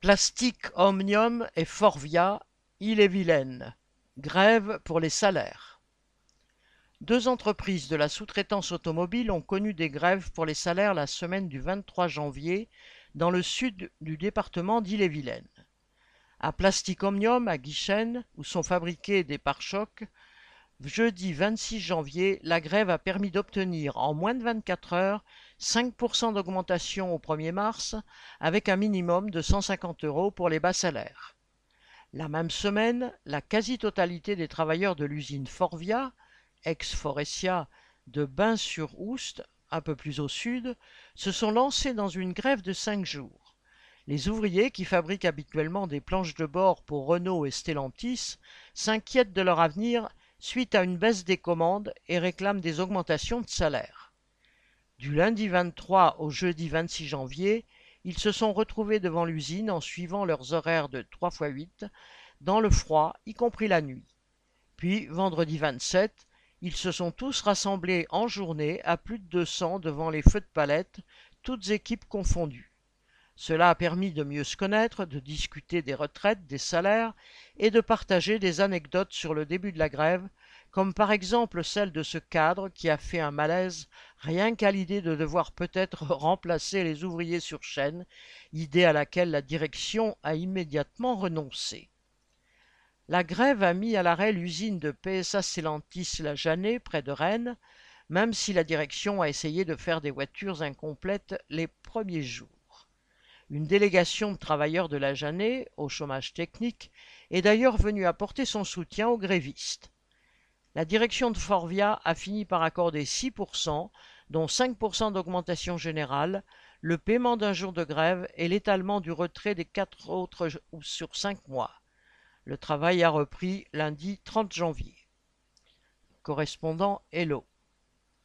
Plastique Omnium et Forvia, Ille-et-Vilaine: grève pour les salaires. Deux entreprises de la sous-traitance automobile ont connu des grèves pour les salaires la semaine du 23 janvier dans le sud du département d'Ille-et-Vilaine. À Plastique Omnium, à Guichen, où sont fabriqués des pare-chocs, jeudi 26 janvier, la grève a permis d'obtenir en moins de 24 heures 5% d'augmentation au 1er mars, avec un minimum de 150 euros pour les bas salaires. La même semaine, la quasi-totalité des travailleurs de l'usine Forvia, ex-Forestia de Bain-sur-Oust, un peu plus au sud, se sont lancés dans une grève de cinq jours. Les ouvriers, qui fabriquent habituellement des planches de bord pour Renault et Stellantis, s'inquiètent de leur avenir suite à une baisse des commandes et réclament des augmentations de salaire. Du lundi 23 au jeudi 26 janvier, ils se sont retrouvés devant l'usine en suivant leurs horaires de 3 x 8, dans le froid, y compris la nuit. Puis, vendredi 27, ils se sont tous rassemblés en journée à plus de 200 devant les feux de palette, toutes équipes confondues. Cela a permis de mieux se connaître, de discuter des retraites, des salaires et de partager des anecdotes sur le début de la grève, comme par exemple celle de ce cadre qui a fait un malaise rien qu'à l'idée de devoir peut-être remplacer les ouvriers sur chaîne, idée à laquelle la direction a immédiatement renoncé. La grève a mis à l'arrêt l'usine de PSA Stellantis La Janée, près de Rennes, même si la direction a essayé de faire des voitures incomplètes les premiers jours. Une délégation de travailleurs de la Janée, au chômage technique, est d'ailleurs venue apporter son soutien aux grévistes. La direction de Forvia a fini par accorder 6%, dont 5% d'augmentation générale, le paiement d'un jour de grève et l'étalement du retrait des quatre autres sur cinq mois. Le travail a repris lundi 30 janvier. Correspondant Hello.